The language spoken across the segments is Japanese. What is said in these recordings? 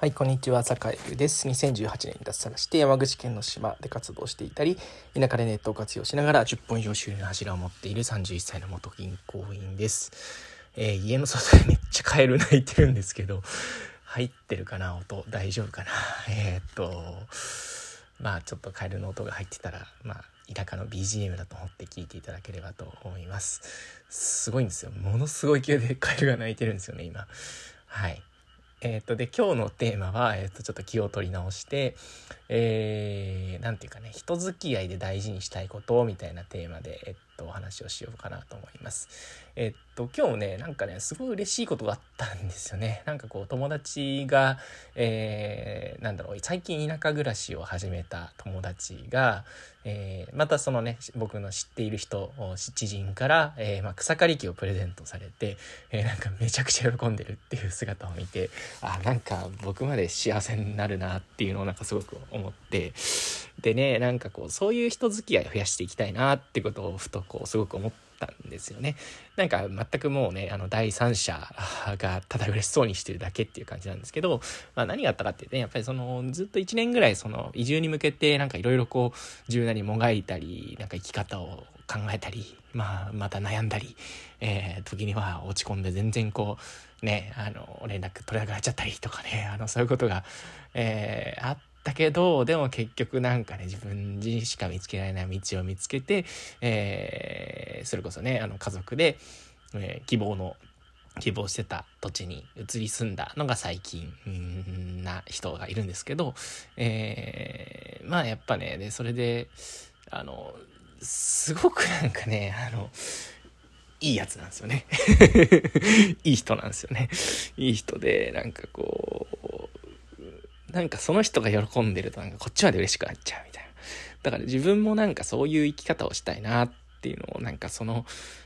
はい、こんにちは、坂井です。2018年に脱サラして山口県の島で活動していたり、田舎でネットを活用しながら10本以上収入の柱を持っている31歳の元銀行員です。えー、家の外で めっちゃカエル鳴いてるんですけど、入ってるかな音大丈夫かな？えー、っと、まあちょっとカエルの音が入ってたら、まあ田舎の BGM だと思って聞いていただければと思います。すごいんですよ。ものすごい勢いでカエルが鳴いてるんですよね、今。はい。えっ、ー、と、で、今日のテーマは、えっ、ー、と、ちょっと気を取り直して、えー、なんていうかね、人付き合いで大事にしたいことみたいなテーマで、えっと、お話をしようかなと思います。えっと、今日ね、なんかね、すごい嬉しいことがあったんですよね。なんかこう、友達が、えー、なんだろう、最近田舎暮らしを始めた友達が、えー、またそのね、僕の知っている人、知人から、えー、まあ、草刈り機をプレゼントされて、え、なんかめちゃくちゃ喜んでるっていう姿を見て、あ、なんか僕まで幸せになるなっていうのをなんかすごく思って、でね、なんかこう、そういう人付き合い増やしていきたいなってことをふとこう、すごく思ったんですよね。なんか全くもうね、あの、第三者がただ嬉しそうにしてるだけっていう感じなんですけど、まあ何があったかってね、やっぱりその、ずっと1年ぐらいその、移住に向けてなんかいろいろこう、柔軟にもがいたり、なんか生き方を考えたり、まあ、また悩んだり、えー、時には落ち込んで全然こう、ね、あの、連絡取れなくなっちゃったりとかね、あの、そういうことが、えー、あってたけど、でも結局なんかね、自分自身しか見つけられない道を見つけて、えー、それこそね、あの家族で、えー、希望の希望してた土地に移り住んだのが最近な人がいるんですけど、えー、まあやっぱね、で、それで、あの、すごくなんかね、あの、いいやつなんですよね。いい人なんですよね。いい人で、なんかこう、なんかその人が喜んでるとなんかこっちまで嬉しくなっちゃうみたいな。だから自分もなんかそういう生き方をしたいなっっていうのをなんかその、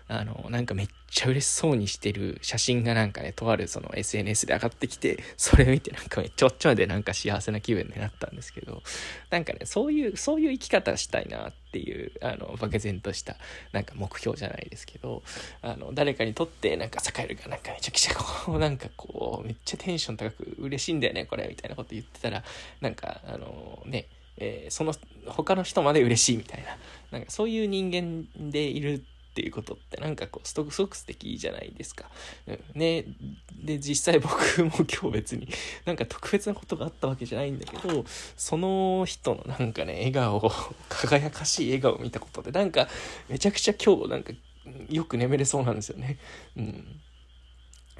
あの、なんかめっちゃ嬉しそうにしてる写真がなんかね、とあるその SNS で上がってきて、それを見てなんかめっちゃおっちょまでなんか幸せな気分になったんですけど、なんかね、そういう、そういう生き方したいなっていう、あの、漠然としたなんか目標じゃないですけど、あの、誰かにとってなんか栄えるがなんかめちゃくちゃこう、なんかこう、めっちゃテンション高く嬉しいんだよね、これ、みたいなこと言ってたら、なんか、あのね、えー、その他の人まで嬉しいみたいな、なんかそういう人間でいるっていうことってなんかこうすごく素敵じゃないですか。ね、で実際僕も今日別になんか特別なことがあったわけじゃないんだけどその人のなんかね笑顔輝かしい笑顔を見たことでなんかめちゃくちゃ今日なんかよく眠れそうなんですよね。うん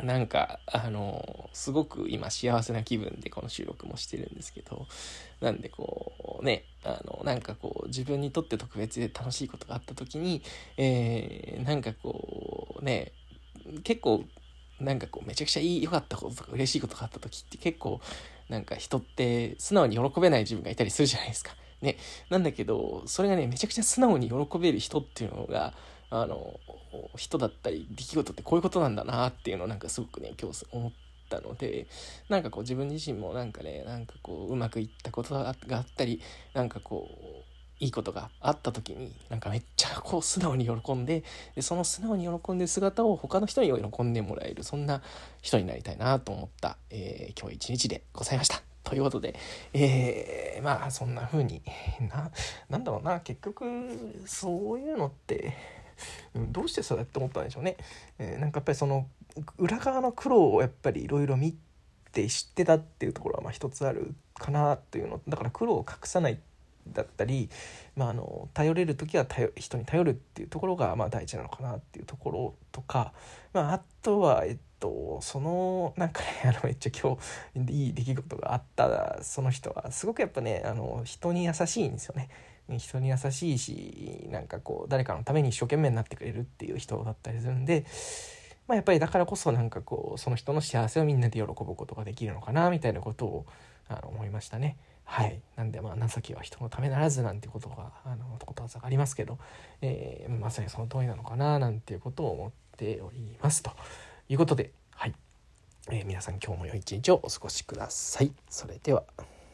なんか、あの、すごく今幸せな気分でこの収録もしてるんですけど、なんでこうね、あの、なんかこう自分にとって特別で楽しいことがあった時に、えー、なんかこうね、結構、なんかこうめちゃくちゃ、良かったこととか嬉しいことがあった時って結構、なんか人って素直に喜べない自分がいたりするじゃないですか。ね。なんだけど、それがね、めちゃくちゃ素直に喜べる人っていうのが、あの、人だったり出来事ってこういうことなんだなっていうのをなんかすごくね今日思ったのでなんかこう自分自身もなんかねなんかこううまくいったことがあったりなんかこういいことがあった時になんかめっちゃこう素直に喜んででその素直に喜んでる姿を他の人に喜んでもらえるそんな人になりたいなと思った、えー、今日一日でございました。ということで、えー、まあそんな風にななんだろうな結局そういうのってどうしてそうやって思ったんでしょうね。えー、なんかやっぱりその裏側の苦労をやっぱりいろいろ見て知ってたっていうところはまあ一つあるかなというのだから苦労を隠さないだったり、まあ、あの頼れる時は頼人に頼るっていうところがまあ大事なのかなっていうところとか、まあ、あとは、えっと、そのなんかね あのめっちゃ今日いい出来事があったその人はすごくやっぱねあの人に優しいんですよね。人に優しいしなんかこう誰かのために一生懸命になってくれるっていう人だったりするんで、まあ、やっぱりだからこそなんかこうその人の幸せをみんなで喜ぶことができるのかなみたいなことをあの思いましたね。はい、なんでまあ情けは人のためならずなんてことがあのことわざがありますけど、えー、まさにその通りなのかななんていうことを思っておりますということで、はいえー、皆さん今日も良い一日をお過ごしください。それでは。